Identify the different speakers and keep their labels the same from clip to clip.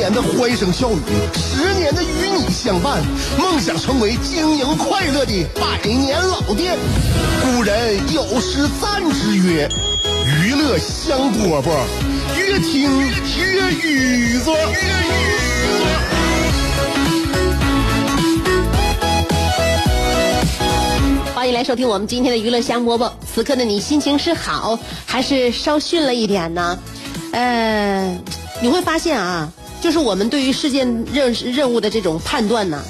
Speaker 1: 年的欢声笑语，十年的与你相伴，梦想成为经营快乐的百年老店。古人有诗赞之曰：“娱乐香饽饽，越听越雨左。”
Speaker 2: 欢迎来收听我们今天的娱乐香饽饽。此刻的你心情是好还是稍逊了一点呢？呃，你会发现啊，就是我们对于事件任任务的这种判断呢，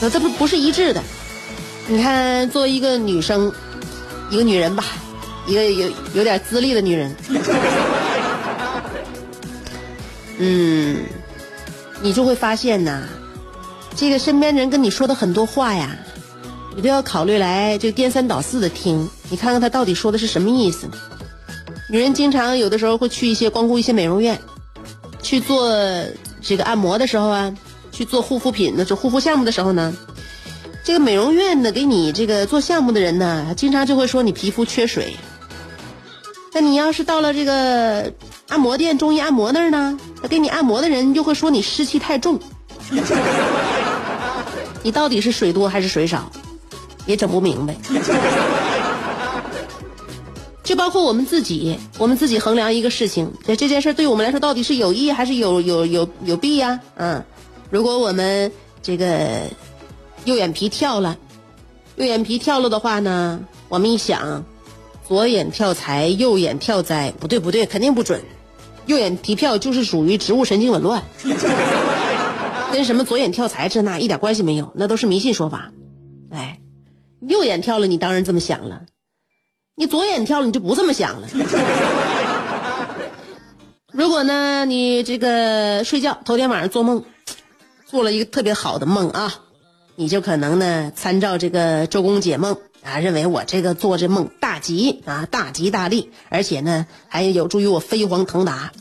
Speaker 2: 那，这不不是一致的。你看，作为一个女生，一个女人吧，一个有有点资历的女人，嗯，你就会发现呐，这个身边人跟你说的很多话呀。你都要考虑来就颠三倒四的听，你看看他到底说的是什么意思。女人经常有的时候会去一些光顾一些美容院，去做这个按摩的时候啊，去做护肤品的做护肤项目的时候呢，这个美容院的给你这个做项目的人呢，经常就会说你皮肤缺水。那你要是到了这个按摩店中医按摩那儿呢，他给你按摩的人就会说你湿气太重。你到底是水多还是水少？也整不明白，就包括我们自己，我们自己衡量一个事情，这这件事对我们来说到底是有益还是有有有有弊呀？嗯，如果我们这个右眼皮跳了，右眼皮跳了的话呢，我们一想，左眼跳财，右眼跳灾，不对不对，肯定不准，右眼皮跳就是属于植物神经紊乱，跟什么左眼跳财这那一点关系没有，那都是迷信说法，哎。右眼跳了，你当然这么想了；你左眼跳了，你就不这么想了。如果呢，你这个睡觉头天晚上做梦，做了一个特别好的梦啊，你就可能呢参照这个周公解梦啊，认为我这个做这梦大吉啊，大吉大利，而且呢还有助于我飞黄腾达。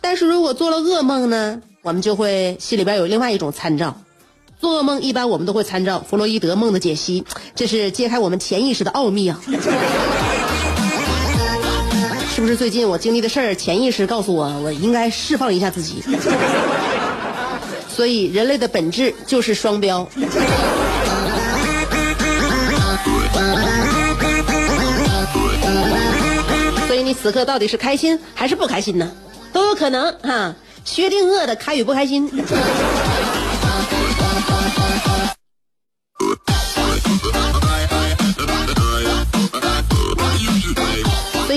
Speaker 2: 但是如果做了噩梦呢，我们就会心里边有另外一种参照。做噩梦一般我们都会参照弗洛伊德梦的解析，这是揭开我们潜意识的奥秘啊！是不是最近我经历的事儿，潜意识告诉我，我应该释放一下自己？所以人类的本质就是双标。所以你此刻到底是开心还是不开心呢？都有可能哈。薛定谔的开与不开心。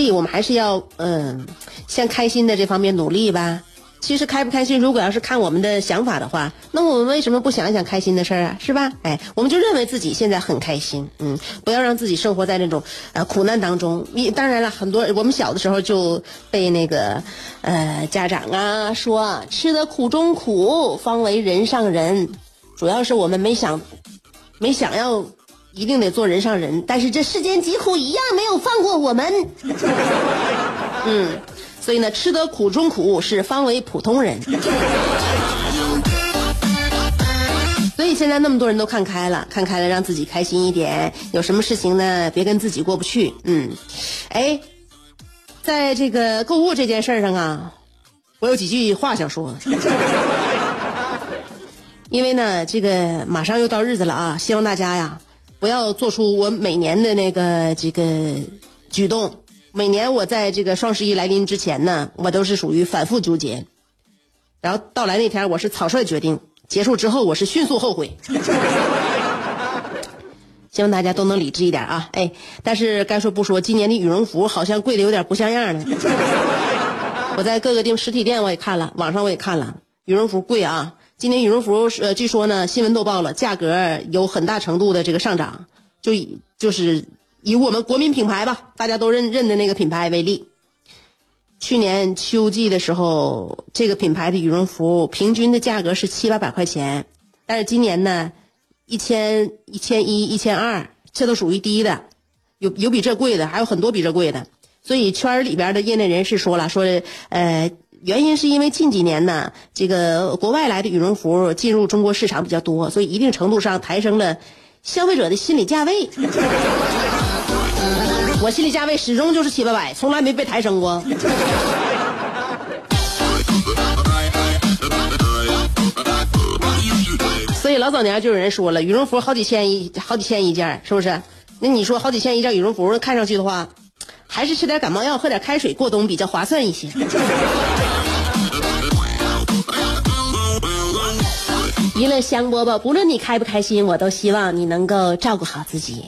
Speaker 2: 以我们还是要嗯，向开心的这方面努力吧。其实开不开心，如果要是看我们的想法的话，那我们为什么不想一想开心的事儿啊？是吧？哎，我们就认为自己现在很开心，嗯，不要让自己生活在那种呃苦难当中。你当然了，很多我们小的时候就被那个呃家长啊说，吃得苦中苦，方为人上人。主要是我们没想，没想要一定得做人上人，但是这世间疾苦一样没有放过我们。嗯，所以呢，吃得苦中苦是方为普通人。所以现在那么多人都看开了，看开了，让自己开心一点。有什么事情呢，别跟自己过不去。嗯，哎，在这个购物这件事上啊，我有几句话想说。因为呢，这个马上又到日子了啊，希望大家呀，不要做出我每年的那个这个举动。每年我在这个双十一来临之前呢，我都是属于反复纠结，然后到来那天我是草率决定，结束之后我是迅速后悔。希望大家都能理智一点啊！哎，但是该说不说，今年的羽绒服好像贵的有点不像样了。我在各个地实体店我也看了，网上我也看了，羽绒服贵啊。今年羽绒服呃，据说呢，新闻都报了，价格有很大程度的这个上涨。就以就是以我们国民品牌吧，大家都认认的那个品牌为例，去年秋季的时候，这个品牌的羽绒服平均的价格是七八百块钱，但是今年呢，一千、一千一、一千二，这都属于低的，有有比这贵的，还有很多比这贵的。所以圈里边的业内人士说了，说呃，原因是因为近几年呢，这个国外来的羽绒服进入中国市场比较多，所以一定程度上抬升了消费者的心理价位。我心理价位始终就是七八百，从来没被抬升过。所以老早年就有人说了，羽绒服好几千一好几千一件，是不是？那你说好几千一件羽绒服，看上去的话，还是吃点感冒药、喝点开水过冬比较划算一些。娱乐香饽饽，不论你开不开心，我都希望你能够照顾好自己。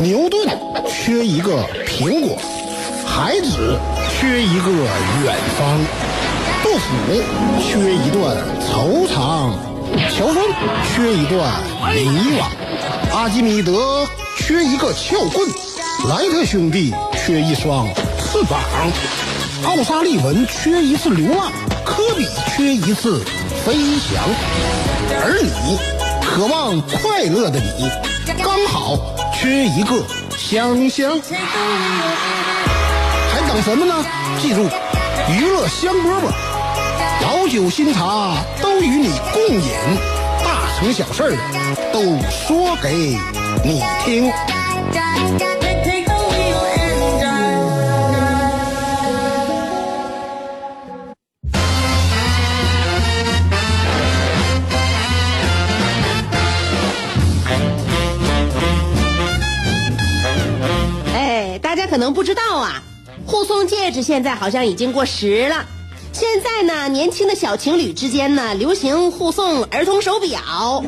Speaker 3: 牛顿缺一个苹果，孩子缺一个远方，杜甫缺一段惆怅，乔峰缺一段迷惘，阿基米德缺一个撬棍，莱特兄弟缺一双翅膀，奥沙利文缺一次流浪，科比缺一次飞翔，而你，渴望快乐的你，刚好。缺一个香香，还等什么呢？记住，娱乐香饽饽，老酒新茶都与你共饮，大成小事都说给你听。
Speaker 2: 知道啊，护送戒指现在好像已经过时了。现在呢，年轻的小情侣之间呢，流行护送儿童手表。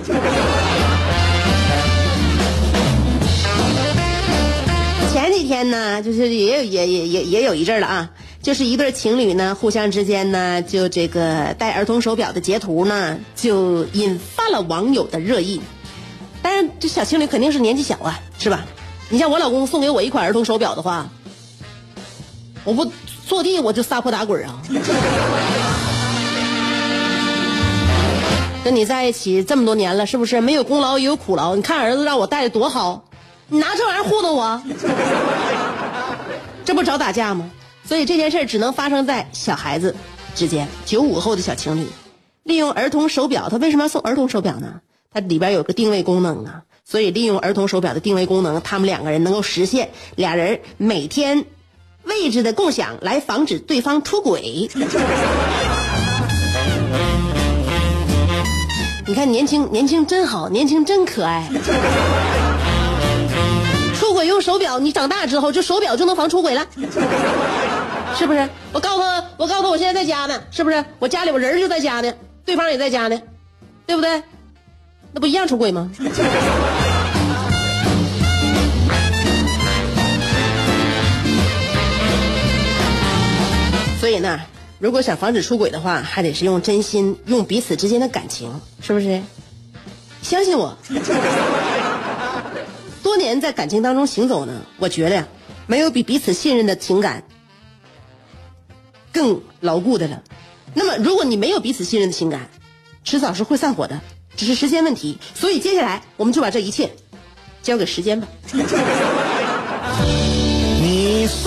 Speaker 2: 前几天呢，就是也有也也也也有一阵了啊，就是一对情侣呢，互相之间呢，就这个戴儿童手表的截图呢，就引发了网友的热议。当然，这小情侣肯定是年纪小啊，是吧？你像我老公送给我一款儿童手表的话，我不坐地我就撒泼打滚啊！跟你在一起这么多年了，是不是没有功劳也有苦劳？你看儿子让我带的多好，你拿这玩意儿糊弄我，这不找打架吗？所以这件事只能发生在小孩子之间。九五后的小情侣利用儿童手表，他为什么要送儿童手表呢？它里边有个定位功能啊。所以，利用儿童手表的定位功能，他们两个人能够实现俩人每天位置的共享，来防止对方出轨。你看，年轻年轻真好，年轻真可爱。出轨用手表，你长大之后就手表就能防出轨了，是不是？我告诉他，我告诉他，我现在在家呢，是不是？我家里我人就在家呢，对方也在家呢，对不对？那不一样出轨吗？所以呢，如果想防止出轨的话，还得是用真心，用彼此之间的感情，是不是？相信我，多年在感情当中行走呢，我觉得呀，没有比彼此信任的情感更牢固的了。那么，如果你没有彼此信任的情感，迟早是会散伙的。只是时间问题，所以接下来我们就把这一切交给时间吧。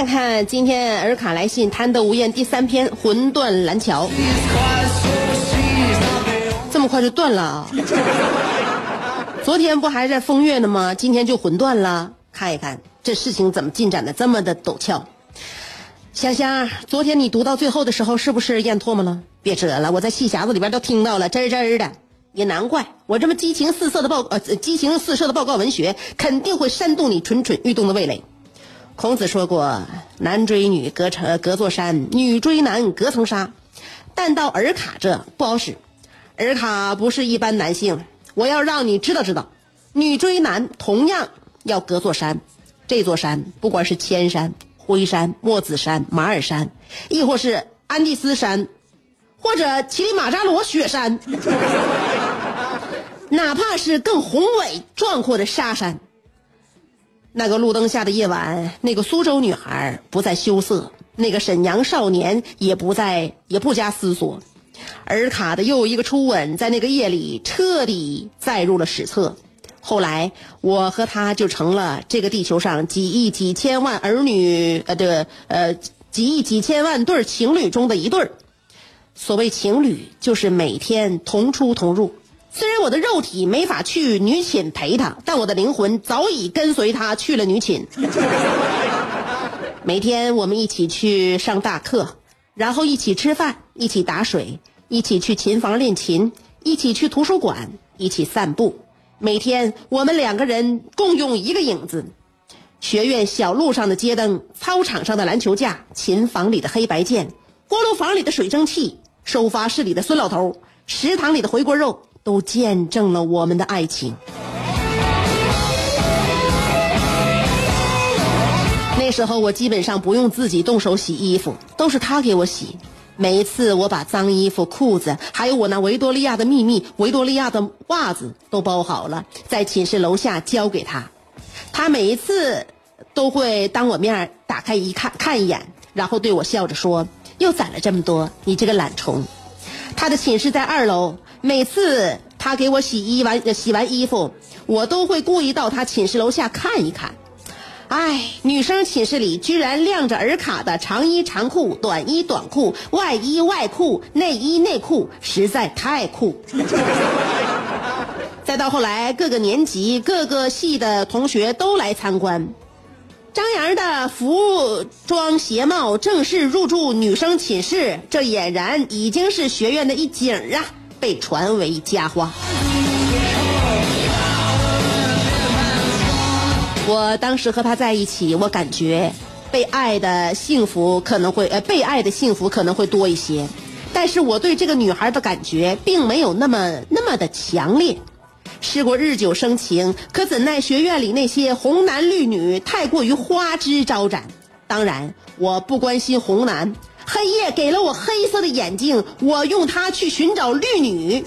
Speaker 2: 看看今天尔卡来信贪得无厌第三篇《魂断蓝桥》，这么快就断了啊？昨天不还在风月呢吗？今天就魂断了？看一看这事情怎么进展的这么的陡峭。香香，昨天你读到最后的时候是不是咽唾沫了？别扯了，我在戏匣子里边都听到了，真真的。也难怪我这么激情四射的报呃激情四射的报告文学，肯定会煽动你蠢蠢欲动的味蕾。孔子说过：“男追女隔层隔座山，女追男隔层纱。”但到尔卡这不好使，尔卡不是一般男性。我要让你知道知道，女追男同样要隔座山。这座山不管是千山、灰山、莫子山、马尔山，亦或是安第斯山，或者乞力马扎罗雪山。哪怕是更宏伟壮阔的沙山，那个路灯下的夜晚，那个苏州女孩不再羞涩，那个沈阳少年也不再也不加思索，尔卡的又一个初吻在那个夜里彻底载入了史册。后来，我和他就成了这个地球上几亿几千万儿女呃的呃几亿几千万对情侣中的一对儿。所谓情侣，就是每天同出同入。虽然我的肉体没法去女寝陪他，但我的灵魂早已跟随他去了女寝。每天我们一起去上大课，然后一起吃饭，一起打水，一起去琴房练琴，一起去图书馆，一起散步。每天我们两个人共用一个影子：学院小路上的街灯，操场上的篮球架，琴房里的黑白键，锅炉房里的水蒸气，收发室里的孙老头，食堂里的回锅肉。都见证了我们的爱情。那时候我基本上不用自己动手洗衣服，都是他给我洗。每一次我把脏衣服、裤子，还有我那维多利亚的秘密维多利亚的袜子都包好了，在寝室楼下交给他。他每一次都会当我面打开一看看一眼，然后对我笑着说：“又攒了这么多，你这个懒虫。”他的寝室在二楼。每次他给我洗衣完洗完衣服，我都会故意到他寝室楼下看一看。哎，女生寝室里居然晾着尔卡的长衣长裤、短衣短裤、外衣外裤、内衣内裤，实在太酷。再到后来，各个年级、各个系的同学都来参观，张扬的服装鞋帽正式入驻女生寝室，这俨然已经是学院的一景啊。被传为佳话。我当时和他在一起，我感觉被爱的幸福可能会呃被爱的幸福可能会多一些，但是我对这个女孩的感觉并没有那么那么的强烈。试过日久生情，可怎奈学院里那些红男绿女太过于花枝招展。当然，我不关心红男。黑夜给了我黑色的眼睛，我用它去寻找绿女。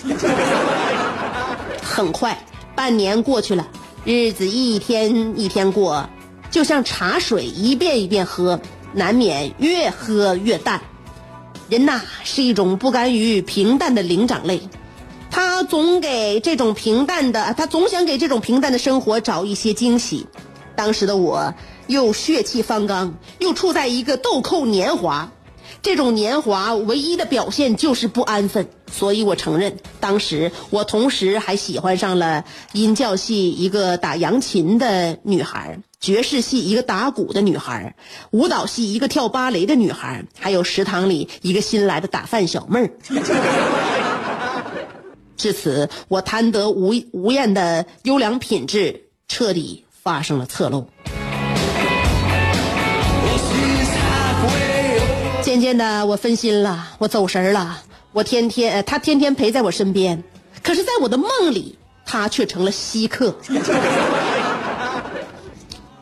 Speaker 2: 很快，半年过去了，日子一天一天过，就像茶水一遍一遍喝，难免越喝越淡。人呐，是一种不甘于平淡的灵长类，他总给这种平淡的，他总想给这种平淡的生活找一些惊喜。当时的我，又血气方刚，又处在一个豆蔻年华。这种年华唯一的表现就是不安分，所以我承认，当时我同时还喜欢上了音教系一个打扬琴的女孩，爵士系一个打鼓的女孩，舞蹈系一个跳芭蕾的女孩，还有食堂里一个新来的打饭小妹儿。至此，我贪得无无厌的优良品质彻底发生了侧漏。那，我分心了，我走神了。我天天，他天天陪在我身边，可是，在我的梦里，他却成了稀客。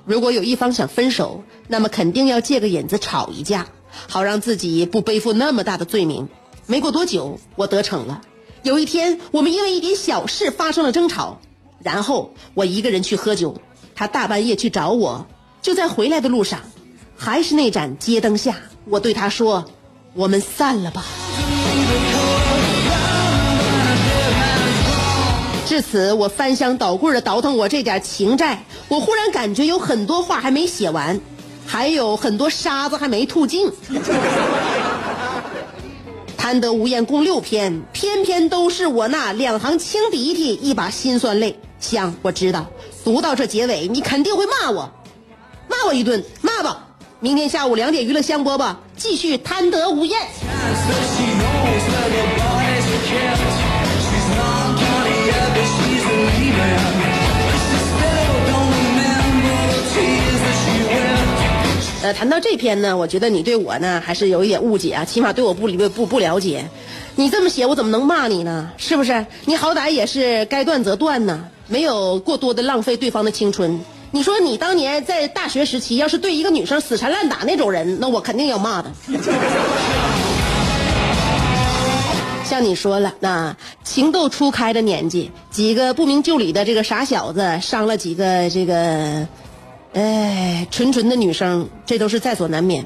Speaker 2: 如果有一方想分手，那么肯定要借个引子吵一架，好让自己不背负那么大的罪名。没过多久，我得逞了。有一天，我们因为一点小事发生了争吵，然后我一个人去喝酒，他大半夜去找我，就在回来的路上，还是那盏街灯下。我对他说：“我们散了吧。”至此，我翻箱倒柜的倒腾我这点情债。我忽然感觉有很多话还没写完，还有很多沙子还没吐净。贪得无厌共六篇，篇篇都是我那两行清鼻涕，一把辛酸泪。香，我知道，读到这结尾，你肯定会骂我，骂我一顿，明天下午两点娱乐香饽饽，继续贪得无厌。呃，谈到这篇呢，我觉得你对我呢还是有一点误解啊，起码对我不理不不了解。你这么写，我怎么能骂你呢？是不是？你好歹也是该断则断呢，没有过多的浪费对方的青春。你说你当年在大学时期，要是对一个女生死缠烂打那种人，那我肯定要骂的。像你说了，那情窦初开的年纪，几个不明就里的这个傻小子伤了几个这个。哎，纯纯的女生，这都是在所难免。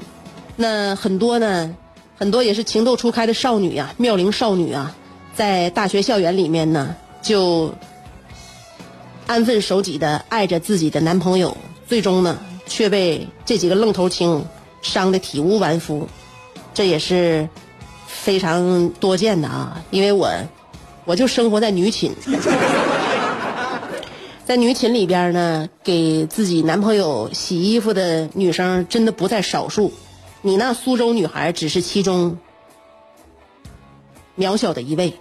Speaker 2: 那很多呢，很多也是情窦初开的少女啊，妙龄少女啊，在大学校园里面呢，就安分守己的爱着自己的男朋友，最终呢，却被这几个愣头青伤得体无完肤。这也是非常多见的啊，因为我我就生活在女寝。在女寝里边呢，给自己男朋友洗衣服的女生真的不在少数。你那苏州女孩只是其中渺小的一位。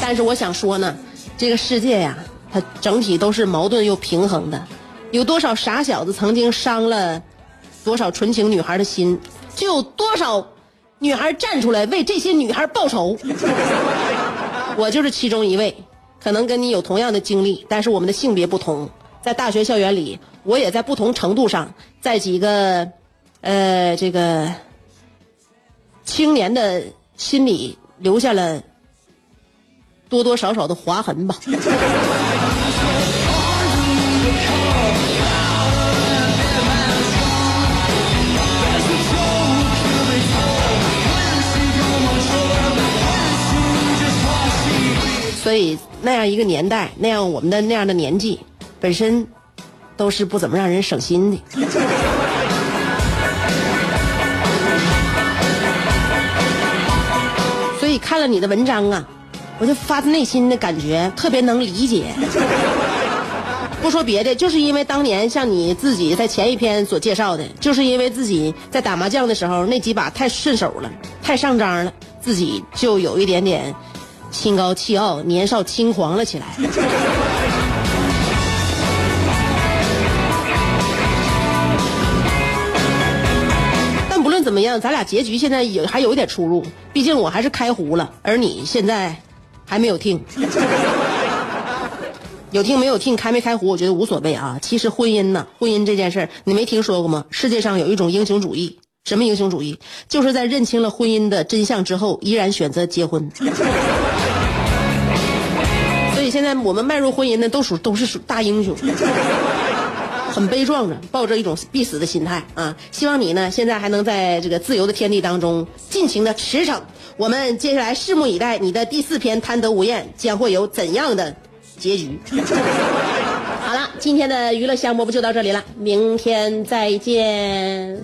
Speaker 2: 但是我想说呢，这个世界呀，它整体都是矛盾又平衡的。有多少傻小子曾经伤了多少纯情女孩的心，就有多少女孩站出来为这些女孩报仇。我就是其中一位。可能跟你有同样的经历，但是我们的性别不同。在大学校园里，我也在不同程度上，在几个，呃，这个青年的心里留下了多多少少的划痕吧。所以。那样一个年代，那样我们的那样的年纪，本身都是不怎么让人省心的。所以看了你的文章啊，我就发自内心的感觉特别能理解。不说别的，就是因为当年像你自己在前一篇所介绍的，就是因为自己在打麻将的时候那几把太顺手了，太上张了，自己就有一点点。心高气傲，年少轻狂了起来。但不论怎么样，咱俩结局现在有还有一点出入。毕竟我还是开胡了，而你现在还没有听。有听没有听，开没开壶，我觉得无所谓啊。其实婚姻呢，婚姻这件事儿，你没听说过吗？世界上有一种英雄主义，什么英雄主义？就是在认清了婚姻的真相之后，依然选择结婚。所以现在我们迈入婚姻的都属都是属大英雄，很悲壮的，抱着一种必死的心态啊！希望你呢，现在还能在这个自由的天地当中尽情的驰骋。我们接下来拭目以待，你的第四篇贪得无厌将会有怎样的结局？好了，今天的娱乐项目不就到这里了，明天再见。